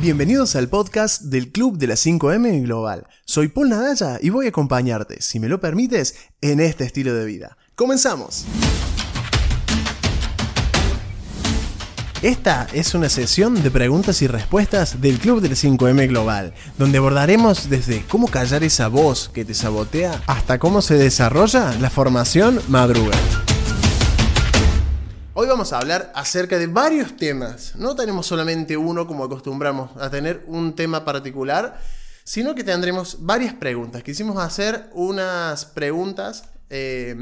Bienvenidos al podcast del Club de las 5M Global. Soy Paul Nadalla y voy a acompañarte, si me lo permites, en este estilo de vida. ¡Comenzamos! Esta es una sesión de preguntas y respuestas del Club del 5M Global, donde abordaremos desde cómo callar esa voz que te sabotea hasta cómo se desarrolla la formación madruga. Hoy vamos a hablar acerca de varios temas. No tenemos solamente uno como acostumbramos a tener un tema particular, sino que tendremos varias preguntas. Quisimos hacer unas preguntas eh,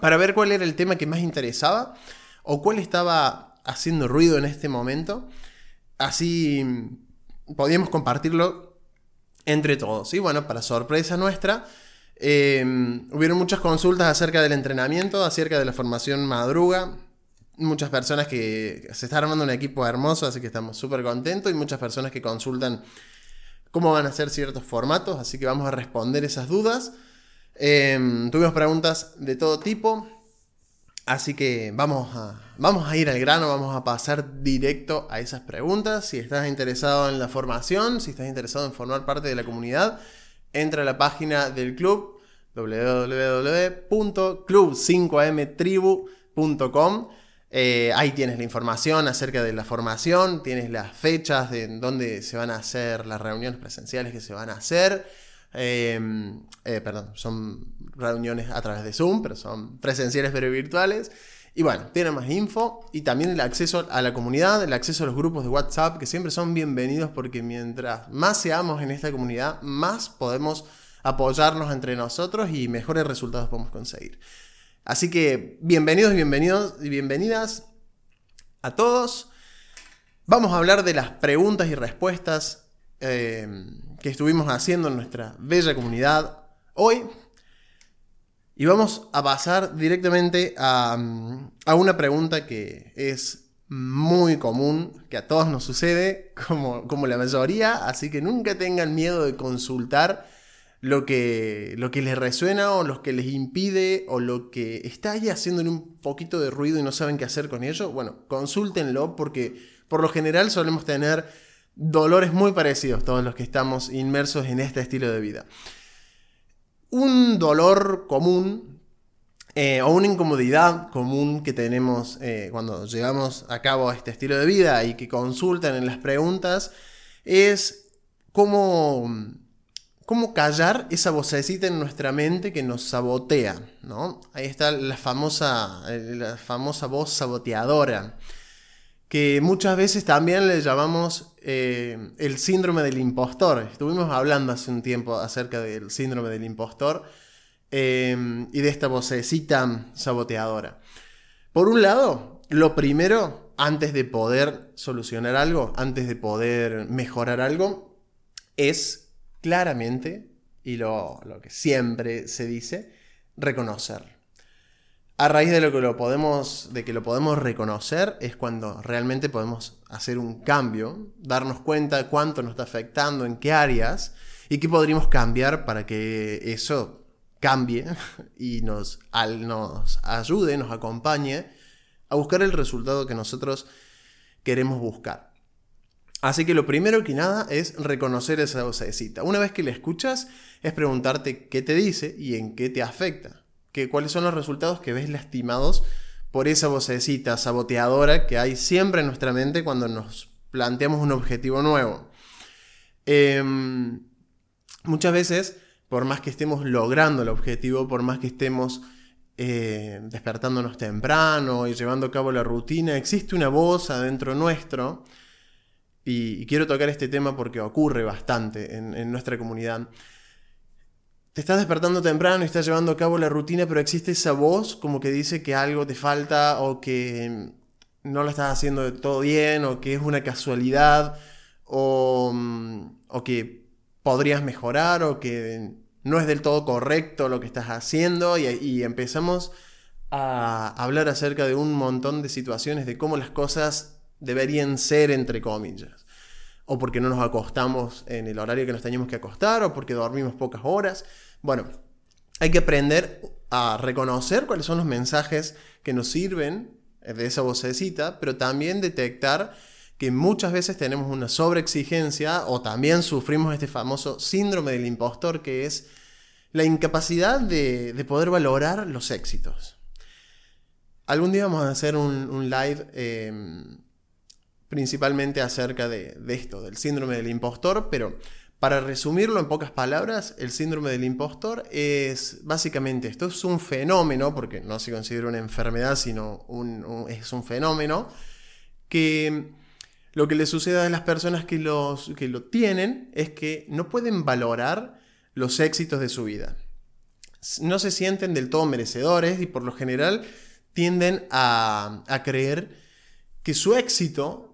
para ver cuál era el tema que más interesaba o cuál estaba haciendo ruido en este momento. Así podíamos compartirlo entre todos. Y bueno, para sorpresa nuestra, eh, hubieron muchas consultas acerca del entrenamiento, acerca de la formación madruga. Muchas personas que se está armando un equipo hermoso, así que estamos súper contentos. Y muchas personas que consultan cómo van a ser ciertos formatos, así que vamos a responder esas dudas. Eh, tuvimos preguntas de todo tipo. Así que vamos a, vamos a ir al grano, vamos a pasar directo a esas preguntas. Si estás interesado en la formación, si estás interesado en formar parte de la comunidad, entra a la página del club www.club5mtribu.com. Eh, ahí tienes la información acerca de la formación, tienes las fechas de dónde se van a hacer las reuniones presenciales que se van a hacer. Em, eh, perdón, son reuniones a través de Zoom, pero son presenciales pero virtuales. Y bueno, tienen más info y también el acceso a la comunidad, el acceso a los grupos de WhatsApp, que siempre son bienvenidos porque mientras más seamos en esta comunidad, más podemos apoyarnos entre nosotros y mejores resultados podemos conseguir. Así que bienvenidos, bienvenidos y bienvenidas a todos. Vamos a hablar de las preguntas y respuestas eh, que estuvimos haciendo en nuestra bella comunidad hoy. Y vamos a pasar directamente a, una pregunta que es muy común, que a todos nos sucede, como, como la mayoría, así que nunca tengan miedo de consultar lo que, lo que les resuena o lo que les impide o lo que está ahí haciéndole un poquito de ruido y no saben qué hacer con ello. Bueno, consúltenlo porque por lo general solemos tener dolores muy parecidos todos los que estamos inmersos en este estilo de vida. Un dolor común eh, o una incomodidad común que tenemos eh, cuando llevamos a cabo este estilo de vida y que consultan en las preguntas es cómo, cómo callar esa vocecita en nuestra mente que nos sabotea. ¿no? Ahí está la famosa, eh, la famosa voz saboteadora que muchas veces también le llamamos eh, el síndrome del impostor. Estuvimos hablando hace un tiempo acerca del síndrome del impostor eh, y de esta vocecita saboteadora. Por un lado, lo primero, antes de poder solucionar algo, antes de poder mejorar algo, es claramente, y lo, lo que siempre se dice, reconocer a raíz de lo que lo podemos, de que lo podemos reconocer, es cuando realmente podemos hacer un cambio, darnos cuenta de cuánto nos está afectando, en qué áreas, y qué podríamos cambiar para que eso cambie y nos, nos ayude, nos acompañe a buscar el resultado que nosotros queremos buscar. Así que lo primero que nada es reconocer esa vocecita. Una vez que la escuchas, es preguntarte qué te dice y en qué te afecta que cuáles son los resultados que ves lastimados por esa vocecita saboteadora que hay siempre en nuestra mente cuando nos planteamos un objetivo nuevo. Em, muchas veces, por más que estemos logrando el objetivo, por más que estemos eh, despertándonos temprano y llevando a cabo la rutina, existe una voz adentro nuestro, y, quiero tocar este tema porque ocurre bastante en nuestra comunidad, te estás despertando temprano y estás llevando a cabo la rutina, pero existe esa voz como que dice que algo te falta o que no lo estás haciendo todo bien o que es una casualidad o, o que podrías mejorar o que no es del todo correcto lo que estás haciendo. Y, y empezamos a hablar acerca de un montón de situaciones de cómo las cosas deberían ser entre comillas o porque no nos acostamos en el horario que nos teníamos que acostar, o porque dormimos pocas horas. Bueno, hay que aprender a reconocer cuáles son los mensajes que nos sirven de esa vocecita, pero también detectar que muchas veces tenemos una sobreexigencia o también sufrimos este famoso síndrome del impostor que es la incapacidad de, poder valorar los éxitos. Algún día vamos a hacer un, live em, principalmente acerca de, esto, del síndrome del impostor, pero para resumirlo en pocas palabras, el síndrome del impostor es básicamente esto, es un fenómeno, porque no se considera una enfermedad, sino es un fenómeno, que lo que le sucede a las personas que, los, que lo tienen es que no pueden valorar los éxitos de su vida. No se sienten del todo merecedores y por lo general tienden a creer que su éxito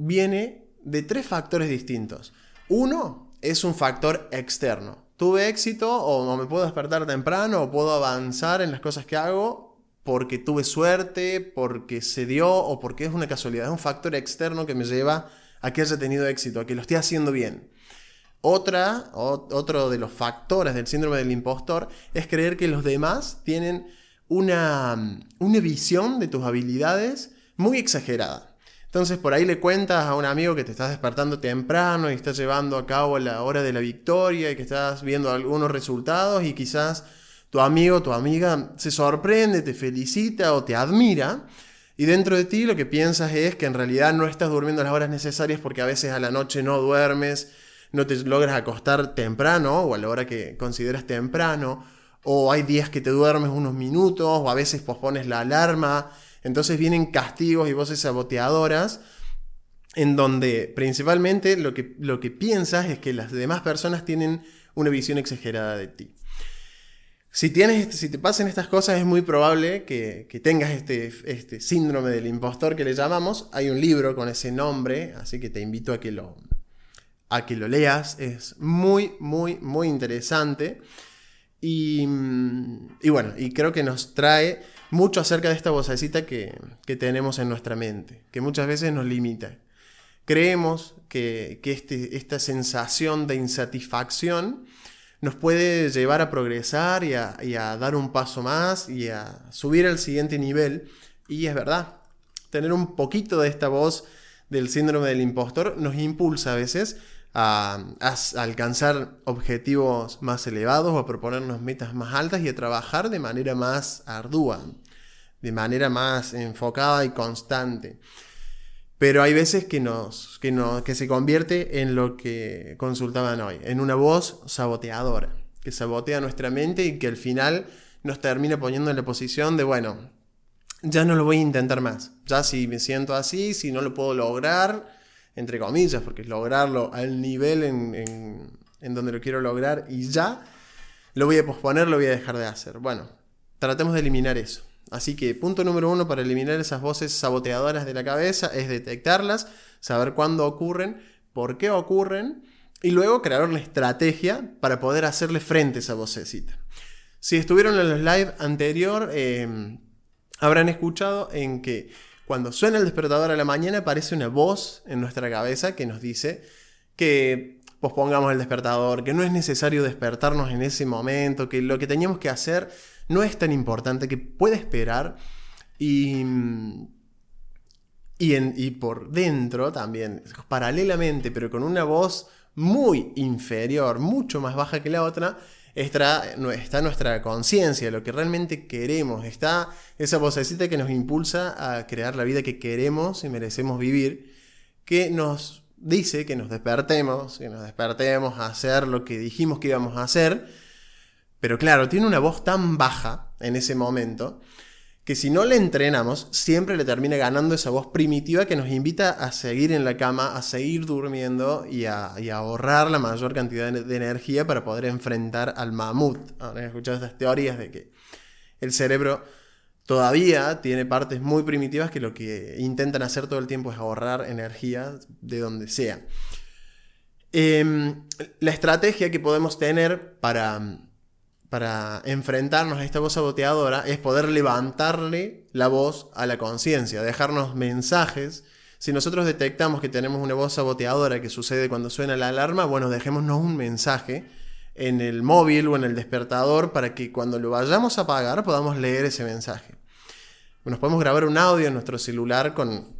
viene de tres factores distintos. Uno, es un factor externo. Tuve éxito o me puedo despertar temprano o puedo avanzar en las cosas que hago porque tuve suerte, porque se dio o porque es una casualidad. Es un factor externo que me lleva a que haya tenido éxito, a que lo esté haciendo bien. Otra, otro de los factores del síndrome del impostor es creer que los demás tienen una, una visión de tus habilidades muy exagerada. Entonces por ahí le cuentas a un amigo que te estás despertando temprano y estás llevando a cabo la hora de la victoria y que estás viendo algunos resultados y quizás tu amigo o tu amiga se sorprende, te felicita o te admira. Y dentro de ti lo que piensas es que en realidad no estás durmiendo las horas necesarias porque a veces a la noche no duermes, no te logras acostar temprano o a la hora que consideras temprano, o hay días que te duermes unos minutos o a veces pospones la alarma entonces vienen castigos y voces saboteadoras en donde principalmente lo que, lo que piensas es que las demás personas tienen una visión exagerada de ti. Si, tienes, este, si te pasan estas cosas es muy probable que, tengas este, este, síndrome del impostor que le llamamos. Hay un libro con ese nombre, así que te invito a que lo, a que lo leas. Es muy, muy, muy interesante. Y, y bueno, y creo que nos trae mucho acerca de esta vocecita que, tenemos en nuestra mente, que muchas veces nos limita. Creemos que, este, esta sensación de insatisfacción nos puede llevar a progresar y a, dar un paso más y a subir al siguiente nivel. Y es verdad, tener un poquito de esta voz del síndrome del impostor nos impulsa a veces a, alcanzar objetivos más elevados o a proponernos metas más altas y a trabajar de manera más ardua, de manera más enfocada y constante. Pero hay veces que, nos, que, que se convierte en lo que consultaban hoy, en una voz saboteadora, que sabotea nuestra mente y que al final nos termina poniendo en la posición de, bueno, ya no lo voy a intentar más. Ya si me siento así, si no lo puedo lograr, entre comillas, porque es lograrlo al nivel en, donde lo quiero lograr y ya, lo voy a posponer, lo voy a dejar de hacer. Bueno, tratemos de eliminar eso. Así que punto número uno para eliminar esas voces saboteadoras de la cabeza es detectarlas, saber cuándo ocurren, por qué ocurren y luego crear una estrategia para poder hacerle frente a esa vocecita. Si estuvieron en los live anterior, eh, habrán escuchado en que cuando suena el despertador a la mañana aparece una voz en nuestra cabeza que nos dice que pospongamos el despertador, que no es necesario despertarnos en ese momento, que lo que teníamos que hacer no es tan importante, que puede esperar. Y... Y, por dentro también, paralelamente, pero con una voz muy inferior, mucho más baja que la otra, está, nuestra conciencia, lo que realmente queremos, está esa vocecita que nos impulsa a crear la vida que queremos y merecemos vivir, que nos dice que nos despertemos, que nos despertemos a hacer lo que dijimos que íbamos a hacer, pero claro, tiene una voz tan baja en ese momento que si no le entrenamos, siempre le termina ganando esa voz primitiva que nos invita a seguir en la cama, a seguir durmiendo y a, ahorrar la mayor cantidad de, energía para poder enfrentar al mamut. Ahora escuchado estas teorías de que el cerebro todavía tiene partes muy primitivas que lo que intentan hacer todo el tiempo es ahorrar energía de donde sea. Em, la estrategia que podemos tener para para enfrentarnos a esta voz saboteadora es poder levantarle la voz a la conciencia, dejarnos mensajes. Si nosotros detectamos que tenemos una voz saboteadora que sucede cuando suena la alarma, bueno, dejémonos un mensaje en el móvil o en el despertador para que cuando lo vayamos a apagar podamos leer ese mensaje. Nos podemos grabar un audio en nuestro celular con,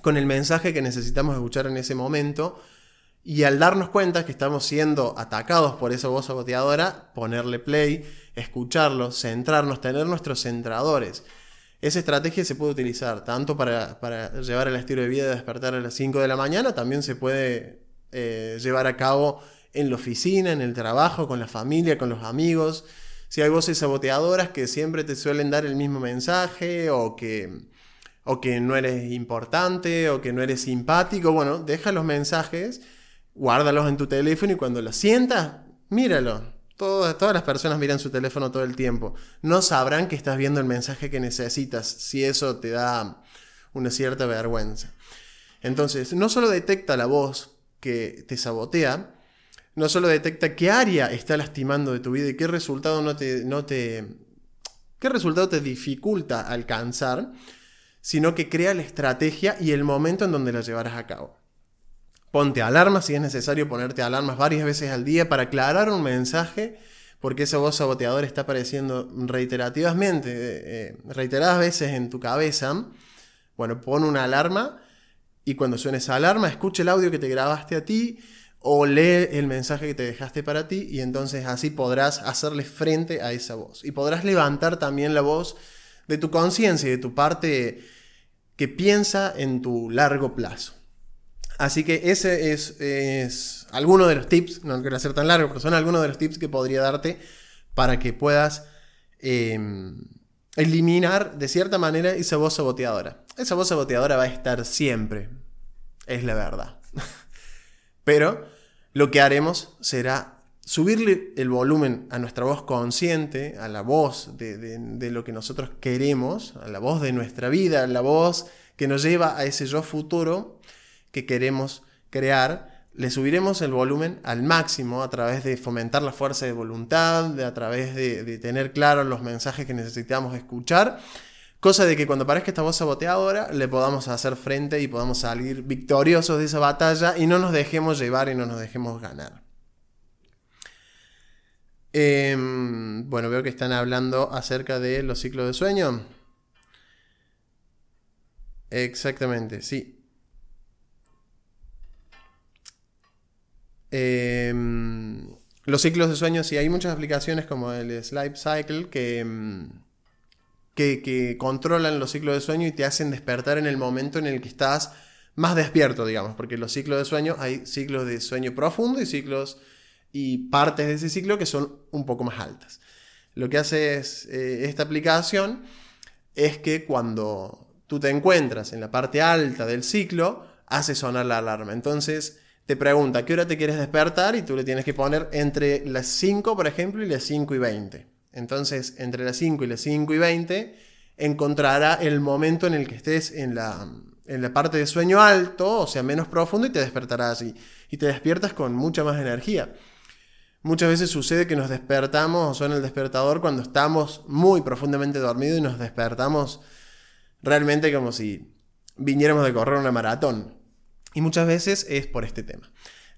con el mensaje que necesitamos escuchar en ese momento. Y al darnos cuenta que estamos siendo atacados por esa voz saboteadora, ponerle play, escucharlo, centrarnos, tener nuestros centradores. Esa estrategia se puede utilizar tanto para, llevar el estilo de vida de despertar a las 5 de la mañana, también se puede eh, llevar a cabo en la oficina, en el trabajo, con la familia, con los amigos. Si hay voces saboteadoras que siempre te suelen dar el mismo mensaje o que o que no eres importante, o que no eres simpático, bueno, deja los mensajes, guárdalos en tu teléfono y cuando los sientas, míralo. Todas, todas las personas miran su teléfono todo el tiempo. No sabrán que estás viendo el mensaje que necesitas si eso te da una cierta vergüenza. Entonces, no solo detecta la voz que te sabotea, no solo detecta qué área está lastimando de tu vida y qué resultado no te, no te, qué resultado te dificulta alcanzar, sino que crea la estrategia y el momento en donde la llevarás a cabo. Ponte alarmas si es necesario ponerte alarmas varias veces al día para aclarar un mensaje, porque esa voz saboteadora está apareciendo reiterativamente, eh, eh, reiteradas veces en tu cabeza. Bueno, pon una alarma y cuando suene esa alarma, escuche el audio que te grabaste a ti o lee el mensaje que te dejaste para ti y entonces así podrás hacerle frente a esa voz. Y podrás levantar también la voz de tu conciencia y de tu parte que piensa en tu largo plazo. Así que ese es, alguno de los tips, no quiero hacer tan largo, pero son algunos de los tips que podría darte para que puedas em, eliminar de cierta manera esa voz saboteadora. Esa voz saboteadora va a estar siempre, es la verdad. pero lo que haremos será subirle el volumen a nuestra voz consciente, a la voz de, lo que nosotros queremos, a la voz de nuestra vida, a la voz que nos lleva a ese yo futuro que queremos crear, le subiremos el volumen al máximo a través de fomentar la fuerza de voluntad, de, a través de, tener claros los mensajes que necesitamos escuchar, cosa de que cuando parezca esta voz saboteadora le podamos hacer frente y podamos salir victoriosos de esa batalla y no nos dejemos llevar y no nos dejemos ganar. Em, bueno, veo que están hablando acerca de los ciclos de sueño. Exactamente, sí. Em, los ciclos de sueño, sí, hay muchas aplicaciones como el Sleep Cycle que, em, que, que, controlan los ciclos de sueño y te hacen despertar en el momento en el que estás más despierto, digamos, porque los ciclos de sueño hay ciclos de sueño profundo y ciclos y partes de ese ciclo que son un poco más altas. Lo que hace eh, esta aplicación es que cuando tú te encuentras en la parte alta del ciclo, hace sonar la alarma. Entonces te pregunta qué hora te quieres despertar y tú le tienes que poner entre las 5, por ejemplo, y las 5 y 20. Entonces, entre las 5 y las 5 y 20, encontrará el momento en el que estés en la, en la parte de sueño alto, o sea, menos profundo, y te despertará así. Y te despiertas con mucha más energía. Muchas veces sucede que nos despertamos o suena el despertador cuando estamos muy profundamente dormidos y nos despertamos realmente como si viniéramos de correr una maratón. Y muchas veces es por este tema.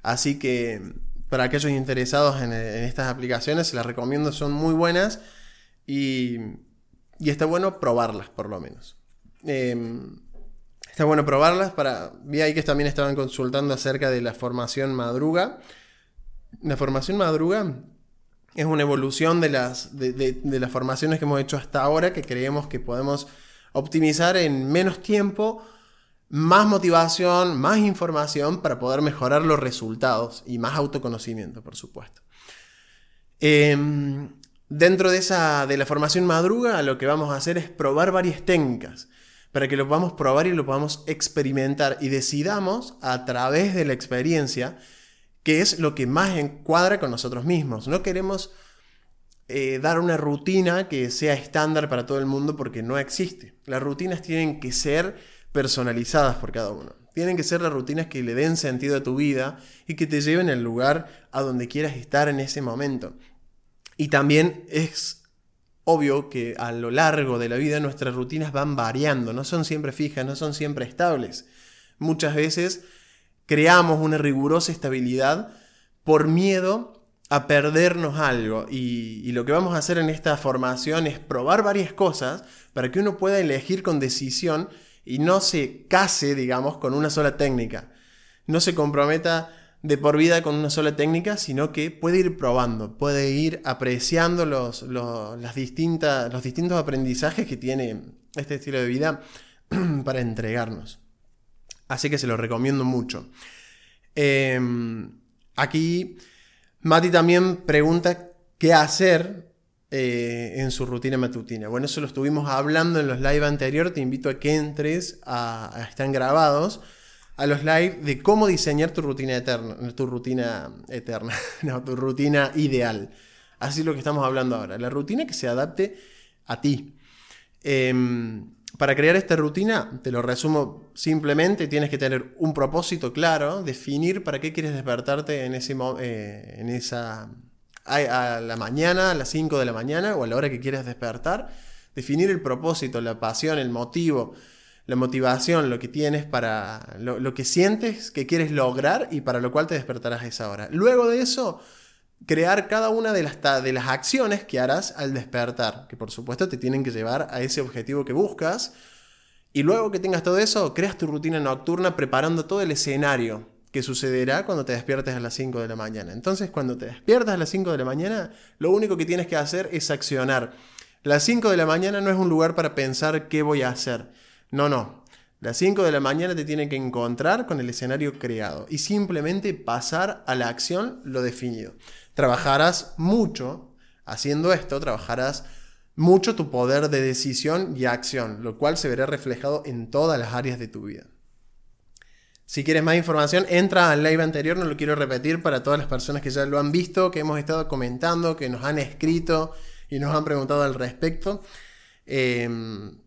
Así que para aquellos interesados en, estas aplicaciones, se las recomiendo, son muy buenas y, está bueno probarlas por lo menos. Em, está bueno probarlas para... Vi ahí que también estaban consultando acerca de la formación madruga. La formación madruga es una evolución de las, de, las formaciones que hemos hecho hasta ahora que creemos que podemos optimizar en menos tiempo, más motivación, más información para poder mejorar los resultados y más autoconocimiento, por supuesto. Em, dentro de, esa, de la formación madruga, lo que vamos a hacer es probar varias técnicas para que lo podamos probar y lo podamos experimentar y decidamos a través de la experiencia que es lo que más encuadra con nosotros mismos. No queremos eh, dar una rutina que sea estándar para todo el mundo porque no existe. Las rutinas tienen que ser personalizadas por cada uno. Tienen que ser las rutinas que le den sentido a tu vida y que te lleven al lugar a donde quieras estar en ese momento. Y también es obvio que a lo largo de la vida nuestras rutinas van variando, no son siempre fijas, no son siempre estables. Muchas veces creamos una rigurosa estabilidad por miedo a perdernos algo. Y, lo que vamos a hacer en esta formación es probar varias cosas para que uno pueda elegir con decisión y no se case, digamos, con una sola técnica. No se comprometa de por vida con una sola técnica, sino que puede ir probando, puede ir apreciando los, las distintas, los distintos aprendizajes que tiene este estilo de vida para entregarnos. Así que se lo recomiendo mucho. Em, aquí Mati también pregunta qué hacer eh, en su rutina matutina. Bueno, eso lo estuvimos hablando en los live anteriores. Te invito a que entres, a, están grabados, a los live de cómo diseñar tu rutina eterna, tu rutina eterna, tu rutina ideal. Así es lo que estamos hablando ahora. La rutina que se adapte a ti. Em, para crear esta rutina, te lo resumo simplemente, tienes que tener un propósito claro, definir para qué quieres despertarte en, ese, eh, en esa a, la mañana, a las 5 de la mañana o a la hora que quieras despertar, definir el propósito, la pasión, el motivo, la motivación, lo que tienes para, lo, que sientes que quieres lograr y para lo cual te despertarás a esa hora. Luego de eso, crear cada una de las, de las acciones que harás al despertar, que por supuesto te tienen que llevar a ese objetivo que buscas. Y luego que tengas todo eso, creas tu rutina nocturna preparando todo el escenario que sucederá cuando te despiertes a las 5 de la mañana. Entonces, cuando te despiertas a las 5 de la mañana, lo único que tienes que hacer es accionar. Las 5 de la mañana no es un lugar para pensar qué voy a hacer. No, no. Las 5 de la mañana te tienen que encontrar con el escenario creado y simplemente pasar a la acción lo definido. Trabajarás mucho haciendo esto, trabajarás mucho tu poder de decisión y acción, lo cual se verá reflejado en todas las áreas de tu vida. Si quieres más información, entra al live anterior, no lo quiero repetir para todas las personas que ya lo han visto, que hemos estado comentando, que nos han escrito y nos han preguntado al respecto. Em,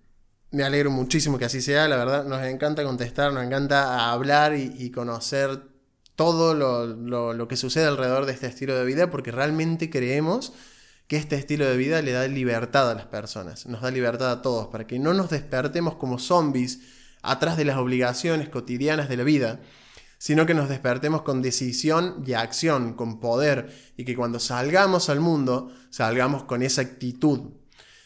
me alegro muchísimo que así sea, la verdad, nos encanta contestar, nos encanta hablar y, conocer todo lo, lo, que sucede alrededor de este estilo de vida, porque realmente creemos que este estilo de vida le da libertad a las personas, nos da libertad a todos, para que no nos despertemos como zombies atrás de las obligaciones cotidianas de la vida, sino que nos despertemos con decisión y acción, con poder, y que cuando salgamos al mundo, salgamos con esa actitud,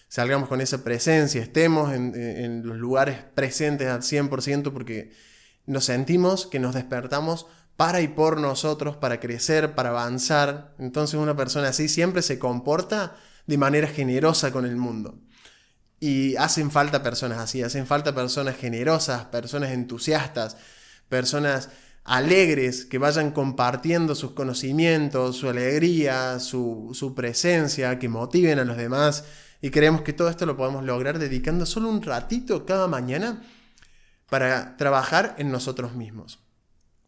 salgamos con esa presencia, estemos en, los lugares presentes al 100% porque nos sentimos que nos despertamos para y por nosotros, para crecer, para avanzar. Entonces una persona así siempre se comporta de manera generosa con el mundo. Y hacen falta personas así, hacen falta personas generosas, personas entusiastas, personas alegres que vayan compartiendo sus conocimientos, su alegría, su, presencia, que motiven a los demás. Y creemos que todo esto lo podemos lograr dedicando solo un ratito cada mañana para trabajar en nosotros mismos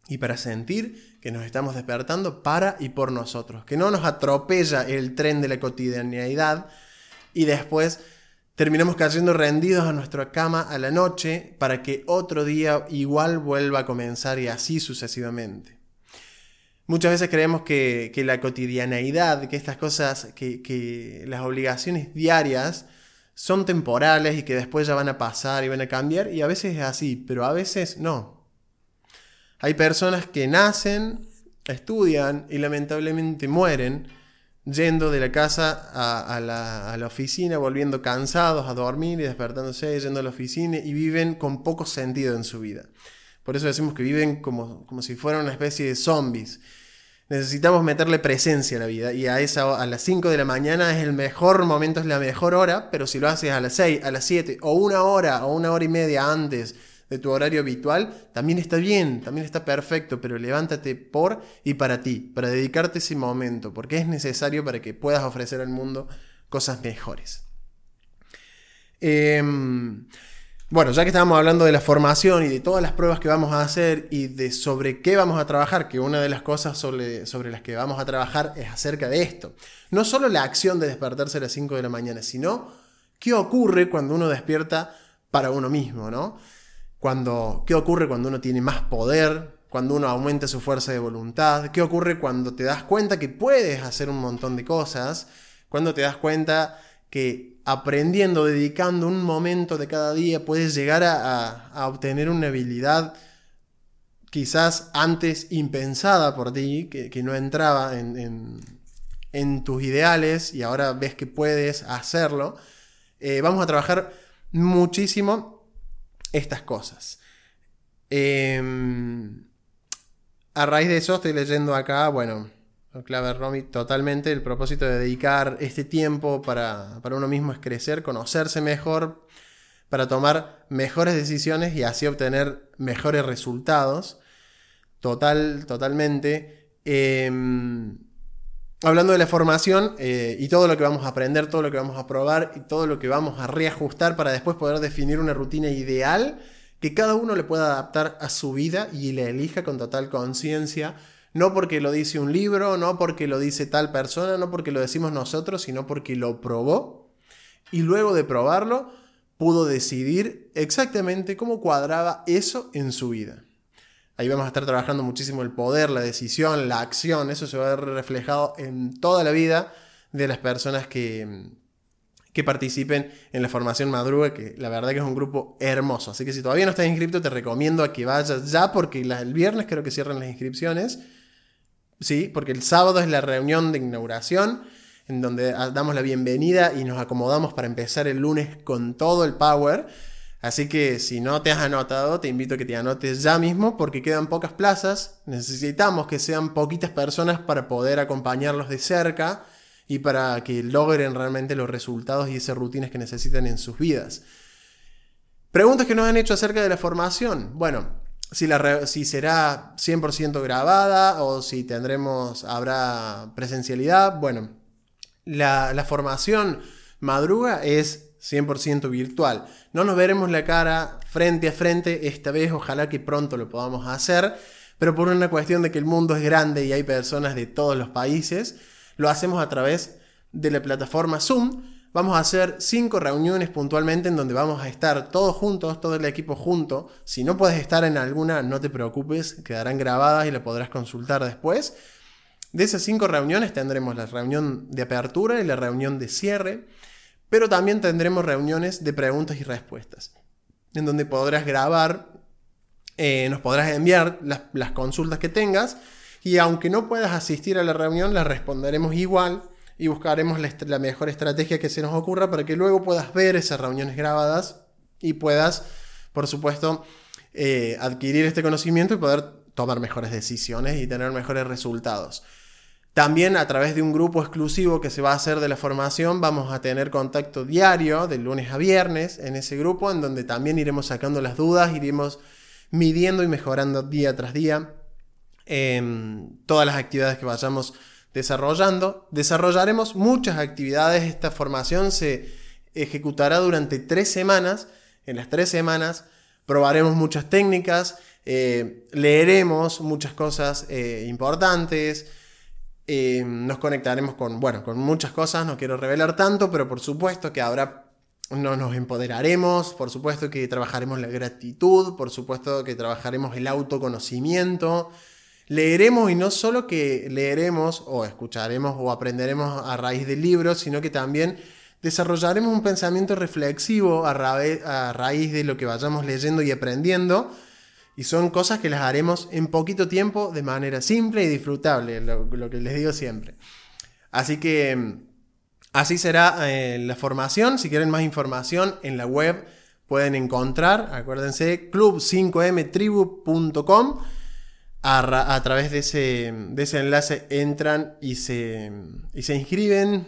y para sentir que nos estamos despertando para y por nosotros, que no nos atropella el tren de la cotidianidad y después terminamos cayendo rendidos a nuestra cama a la noche para que otro día igual vuelva a comenzar y así sucesivamente. Muchas veces creemos que, la cotidianeidad, que estas cosas, que, que, las obligaciones diarias son temporales y que después ya van a pasar y van a cambiar, y a veces es así, pero a veces no. Hay personas que nacen, estudian y lamentablemente mueren, yendo de la casa a, la, oficina, volviendo cansados a dormir y despertándose, yendo a la oficina y viven con poco sentido en su vida. Por eso decimos que viven como, como si fueran una especie de zombies. Necesitamos meterle presencia a la vida y a, esa, a las 5 de la mañana es el mejor momento, es la mejor hora, pero si lo haces a las 6, a las 7 o una hora o una hora y media antes de tu horario habitual, también está bien, también está perfecto, pero levántate por y para ti, para dedicarte ese momento, porque es necesario para que puedas ofrecer al mundo cosas mejores. Em, bueno, ya que estábamos hablando de la formación y de todas las pruebas que vamos a hacer y de sobre qué vamos a trabajar, que una de las cosas sobre, sobre las que vamos a trabajar es acerca de esto. No solo la acción de despertarse a las 5 de la mañana, sino qué ocurre cuando uno despierta para uno mismo, ¿no? Cuando, ¿Qué ocurre cuando uno tiene más poder? Cuando uno aumenta su fuerza de voluntad? ¿Qué ocurre cuando te das cuenta que puedes hacer un montón de cosas? Cuando te das cuenta que aprendiendo, dedicando un momento de cada día, puedes llegar a, obtener una habilidad quizás antes impensada por ti, que, no entraba en, tus ideales y ahora ves que puedes hacerlo. Eh, vamos a trabajar muchísimo estas cosas. Em, a raíz de eso estoy leyendo acá, bueno, Clave Romy, totalmente el propósito de dedicar este tiempo para, para uno mismo es crecer, conocerse mejor, para tomar mejores decisiones y así obtener mejores resultados. Total, totalmente. Em, hablando de la formación eh, y todo lo que vamos a aprender, todo lo que vamos a probar y todo lo que vamos a reajustar para después poder definir una rutina ideal que cada uno le pueda adaptar a su vida y la elija con total conciencia no porque lo dice un libro, no porque lo dice tal persona, no porque lo decimos nosotros, sino porque lo probó y luego de probarlo pudo decidir exactamente cómo cuadraba eso en su vida. Ahí vamos a estar trabajando muchísimo el poder, la decisión, la acción, eso se va a ver reflejado en toda la vida de las personas que, que participen en la formación Madruga, que la verdad que es un grupo hermoso. Así que si todavía no estás inscrito, te recomiendo a que vayas ya, porque el viernes creo que cierran las inscripciones. ¿sí? Porque el sábado es la reunión de inauguración, en donde damos la bienvenida y nos acomodamos para empezar el lunes con todo el power. Así que si no te has anotado, te invito a que te anotes ya mismo porque quedan pocas plazas. Necesitamos que sean poquitas personas para poder acompañarlos de cerca y para que logren realmente los resultados y esas rutinas que necesitan en sus vidas. Preguntas que nos han hecho acerca de la formación. Bueno, si, la, si será 100% grabada o si tendremos, habrá presencialidad. Bueno, la, la formación madruga es 100% virtual. No nos veremos la cara frente a frente esta vez, ojalá que pronto lo podamos hacer, pero por una cuestión de que el mundo es grande y hay personas de todos los países, lo hacemos a través de la plataforma Zoom Vamos a hacer cinco reuniones puntualmente en donde vamos a estar todos juntos, todo el equipo junto. Si no puedes estar en alguna, no te preocupes, quedarán grabadas y la podrás consultar después. De esas cinco reuniones tendremos la reunión de apertura y la reunión de cierre, pero también tendremos reuniones de preguntas y respuestas, en donde podrás grabar, eh, nos podrás enviar las, consultas que tengas y aunque no puedas asistir a la reunión, las responderemos igual y buscaremos la, mejor estrategia que se nos ocurra para que luego puedas ver esas reuniones grabadas y puedas, por supuesto, eh, adquirir este conocimiento y poder tomar mejores decisiones y tener mejores resultados. También a través de un grupo exclusivo que se va a hacer de la formación vamos a tener contacto diario de lunes a viernes en ese grupo en donde también iremos sacando las dudas, iremos midiendo y mejorando día tras día em, todas las actividades que vayamos desarrollando. Desarrollaremos muchas actividades. Esta formación se ejecutará durante tres semanas. En las tres semanas probaremos muchas técnicas, eh, leeremos muchas cosas eh, importantes. Nos conectaremos con, bueno, con muchas cosas, no quiero revelar tanto, pero por supuesto que habrá, no nos empoderaremos, por supuesto que trabajaremos la gratitud, por supuesto que trabajaremos el autoconocimiento, Leeremos y no solo que leeremos o escucharemos o aprenderemos a raíz del libro, sino que también desarrollaremos un pensamiento reflexivo a, raíz de lo que vayamos leyendo y aprendiendo. Y son cosas que las haremos en poquito tiempo de manera simple y disfrutable, lo, que les digo siempre. Así que así será eh, la formación. Si quieren más información en la web pueden encontrar, acuérdense, club5mtribu.com a, través de ese, enlace entran y se, se inscriben.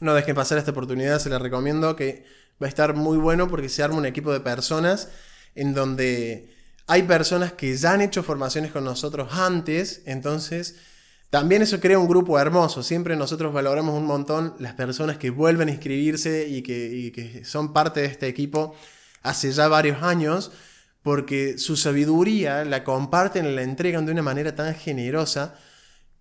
No dejen pasar esta oportunidad, se les recomiendo que va a estar muy bueno porque se arma un equipo de personas en donde hay personas que ya han hecho formaciones con nosotros antes, entonces también eso crea un grupo hermoso. Siempre nosotros valoramos un montón las personas que vuelven a inscribirse y que, son parte de este equipo hace ya varios años porque su sabiduría la comparten y la entregan de una manera tan generosa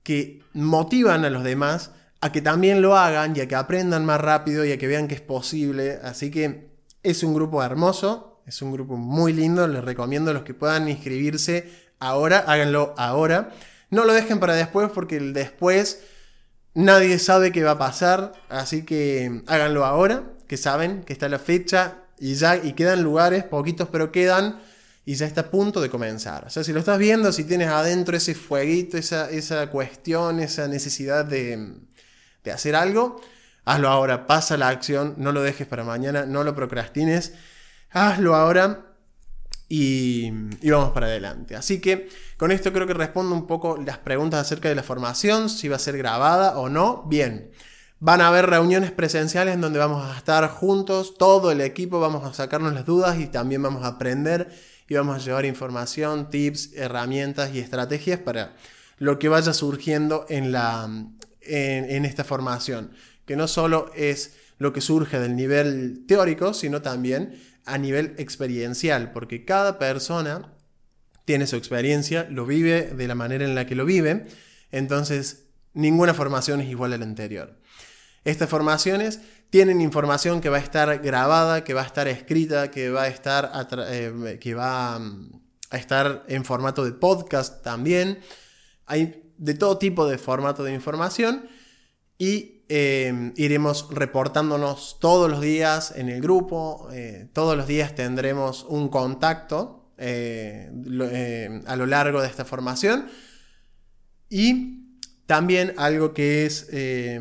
que motivan a los demás a que también lo hagan y a que aprendan más rápido y a que vean que es posible. Así que es un grupo hermoso, es un grupo muy lindo, les recomiendo a los que puedan inscribirse ahora, háganlo ahora. No lo dejen para después porque el después nadie sabe qué va a pasar, así que háganlo ahora, que saben que está la fecha y ya y quedan lugares, poquitos pero quedan y ya está a punto de comenzar. O sea, si lo estás viendo, si tienes adentro ese fueguito, esa, esa cuestión, esa necesidad de, de hacer algo, hazlo ahora, pasa la acción, no lo dejes para mañana, no lo procrastines, hazlo ahora y, vamos para adelante. Así que con esto creo que respondo un poco las preguntas acerca de la formación, si va a ser grabada o no. Bien, van a haber reuniones presenciales en donde vamos a estar juntos, todo el equipo, vamos a sacarnos las dudas y también vamos a aprender y vamos a llevar información, tips, herramientas y estrategias para lo que vaya surgiendo en, la, en esta formación, que no solo es lo que surge del nivel teórico, sino también a nivel experiencial, porque cada persona tiene su experiencia, lo vive de la manera en la que lo vive, entonces ninguna formación es igual a la anterior. Estas formaciones tienen información que va a estar grabada, que va a estar escrita, que va a estar, eh, que va mm, a estar en formato de podcast también. Hay de todo tipo de formato de información y Em, iremos reportándonos todos los días en el grupo, eh, todos los días tendremos un contacto eh, eh, a lo largo de esta formación. Y también algo que es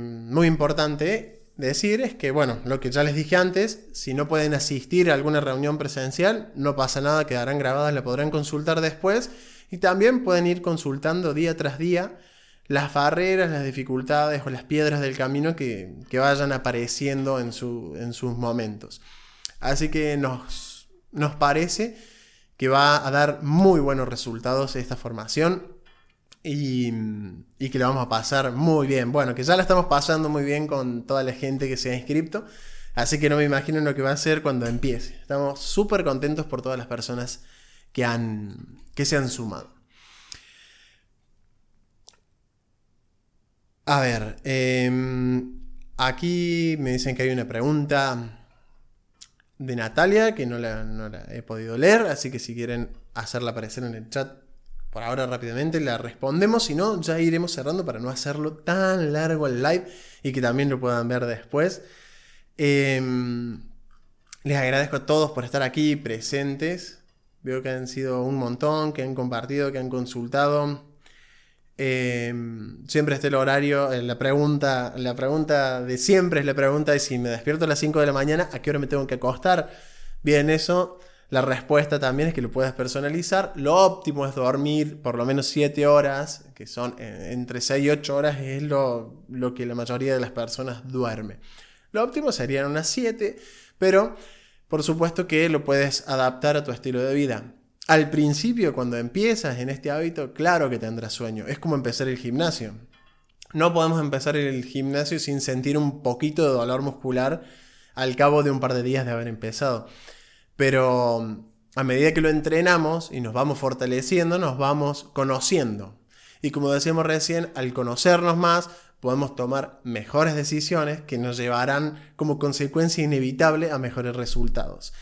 muy importante decir es que, bueno, lo que ya les dije antes, si no pueden asistir a alguna reunión presencial, no pasa nada, quedarán grabadas, la podrán consultar después. Y también pueden ir consultando día tras día las barreras, las dificultades o las piedras del camino que, vayan apareciendo en, en, sus momentos. Así que nos, nos parece que va a dar muy buenos resultados esta formación y, y, que la vamos a pasar muy bien. Bueno, que ya la estamos pasando muy bien con toda la gente que se ha inscrito, así que no me imagino lo que va a ser cuando empiece. Estamos súper contentos por todas las personas que, han, que se han sumado. A ver, em, aquí me dicen que hay una pregunta de Natalia que no la, he podido leer, así que si quieren hacerla aparecer en el chat por ahora rápidamente la respondemos, si no ya iremos cerrando para no hacerlo tan largo el live y que también lo puedan ver después. Em, les agradezco a todos por estar aquí presentes. Veo que han sido un montón, que han compartido, que han consultado. Em, siempre está el horario, eh, la pregunta, la pregunta de siempre es la pregunta de si me despierto a las 5 de la mañana, ¿a qué hora me tengo que acostar? Bien, eso, la respuesta también es que lo puedes personalizar. Lo óptimo es dormir por lo menos 7 horas, que son eh, entre 6 y 8 horas, es lo, lo que la mayoría de las personas duerme. Lo óptimo serían unas 7, pero por supuesto que lo puedes adaptar a tu estilo de vida. Al principio, cuando empiezas en este hábito, claro que tendrás sueño. Es como empezar el gimnasio. No podemos empezar el gimnasio sin sentir un poquito de dolor muscular al cabo de un par de días de haber empezado. Pero a medida que lo entrenamos y nos vamos fortaleciendo, nos vamos conociendo. Y como decíamos recién, al conocernos más, podemos tomar mejores decisiones que nos llevarán como consecuencia inevitable a mejores resultados.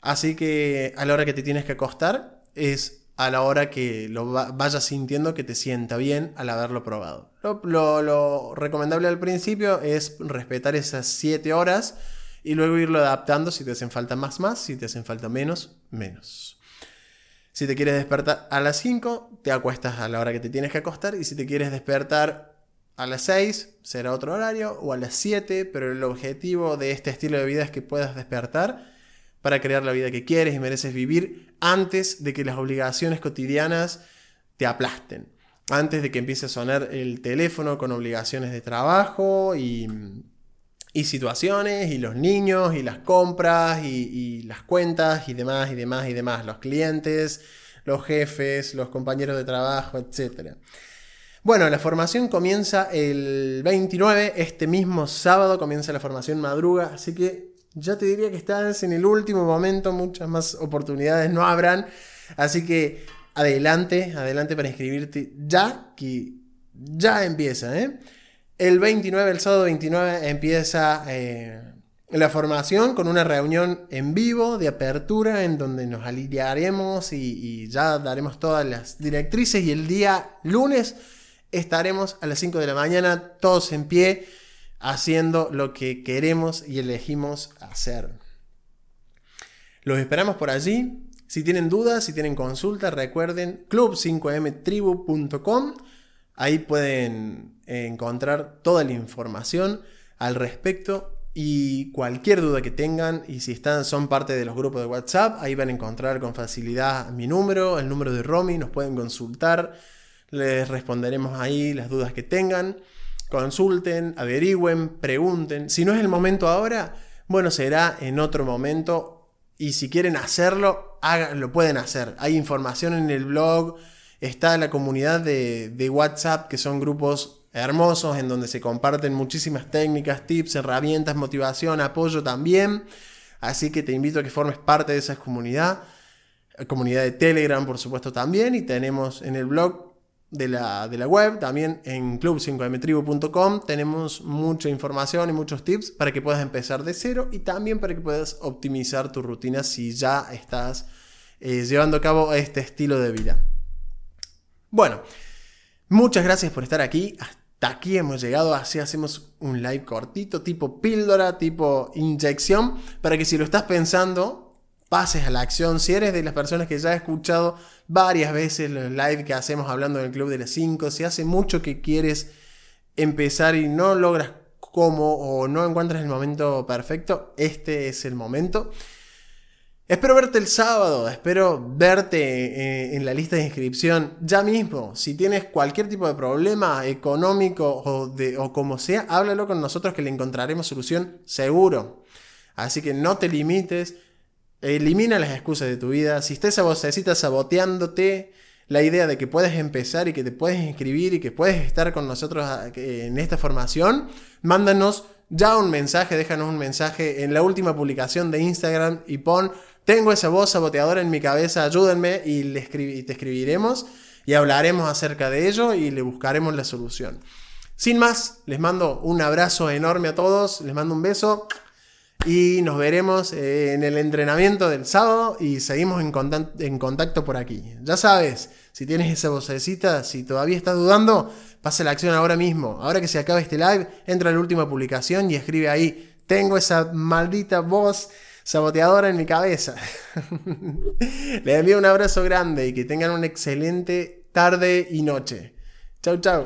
Así que a la hora que te tienes que acostar es a la hora que lo vayas sintiendo que te sienta bien al haberlo probado. Lo, recomendable al principio es respetar esas 7 horas y luego irlo adaptando si te hacen falta más, más, si te hacen falta menos, menos. Si te quieres despertar a las 5, te acuestas a la hora que te tienes que acostar y si te quieres despertar a las 6, será otro horario o a las 7, pero el objetivo de este estilo de vida es que puedas despertar para crear la vida que quieres y mereces vivir antes de que las obligaciones cotidianas te aplasten. Antes de que empiece a sonar el teléfono con obligaciones de trabajo y, situaciones, y los niños, y las compras, y, las cuentas, y demás, y demás, y demás. Los clientes, los jefes, los compañeros de trabajo, etc. Bueno, la formación comienza el 29, este mismo sábado comienza la formación madruga, así que ya te diría que estás en el último momento, muchas más oportunidades no habrán. Así que adelante, adelante para inscribirte ya, que ya empieza. ¿eh? El 29, el sábado 29, empieza eh, la formación con una reunión en vivo de apertura en donde nos alinearemos y, y ya daremos todas las directrices. Y el día lunes estaremos a las 5 de la mañana, todos en pie haciendo lo que queremos y elegimos hacer. Los esperamos por allí. Si tienen dudas, si tienen consultas, recuerden club5mtribu.com. Ahí pueden encontrar toda la información al respecto Y cualquier duda que tengan, y si están, son parte de los grupos de WhatsApp, ahí van a encontrar con facilidad mi número, el número de Romy, nos pueden consultar, les responderemos ahí las dudas que tengan. Consulten, averigüen, pregunten. Si no es el momento ahora, bueno, será en otro momento. Y si quieren hacerlo, lo pueden hacer. Hay información en el blog, está la comunidad de, de WhatsApp, que son grupos hermosos en donde se comparten muchísimas técnicas, tips, herramientas, motivación, apoyo también. Así que te invito a que formes parte de esa comunidad. Comunidad de Telegram, por supuesto, también. Y tenemos en el blog de la, de la web, también en club5mtribu.com, tenemos mucha información y muchos tips para que puedas empezar de cero y también para que puedas optimizar tu rutina si ya estás eh, llevando a cabo este estilo de vida. Bueno, muchas gracias por estar aquí aquí hemos llegado, así hacemos un live cortito, tipo píldora, tipo inyección, para que si lo estás pensando, pases a la acción. Si eres de las personas que ya ha escuchado varias veces los live que hacemos hablando del Club de las 5, si hace mucho que quieres empezar y no logras cómo o no encuentras el momento perfecto, este es el momento. Espero verte el sábado, espero verte eh, en la lista de inscripción ya mismo. Si tienes cualquier tipo de problema económico o, de, o como sea, háblalo con nosotros que le encontraremos solución seguro. Así que no te limites, elimina las excusas de tu vida. Si estás esa vocecita saboteándote la idea de que puedes empezar y que te puedes inscribir y que puedes estar con nosotros ah, en esta formación, mándanos ya un mensaje, déjanos un mensaje en la última publicación de Instagram y pon tengo esa voz saboteadora en mi cabeza, ayúdenme y, le te escribiremos y hablaremos acerca de ello y le buscaremos la solución. Sin más, les mando un abrazo enorme a todos, les mando un beso y nos veremos eh, en el entrenamiento del sábado y seguimos en contacto, en por aquí. Ya sabes, si tienes esa vocecita, si todavía estás dudando, pasa la acción ahora mismo. Ahora que se acabe este live, entra a la última publicación y escribe ahí, tengo esa maldita voz saboteadora en mi cabeza. Les envío un abrazo grande y que tengan una excelente tarde y noche. Chau, chau.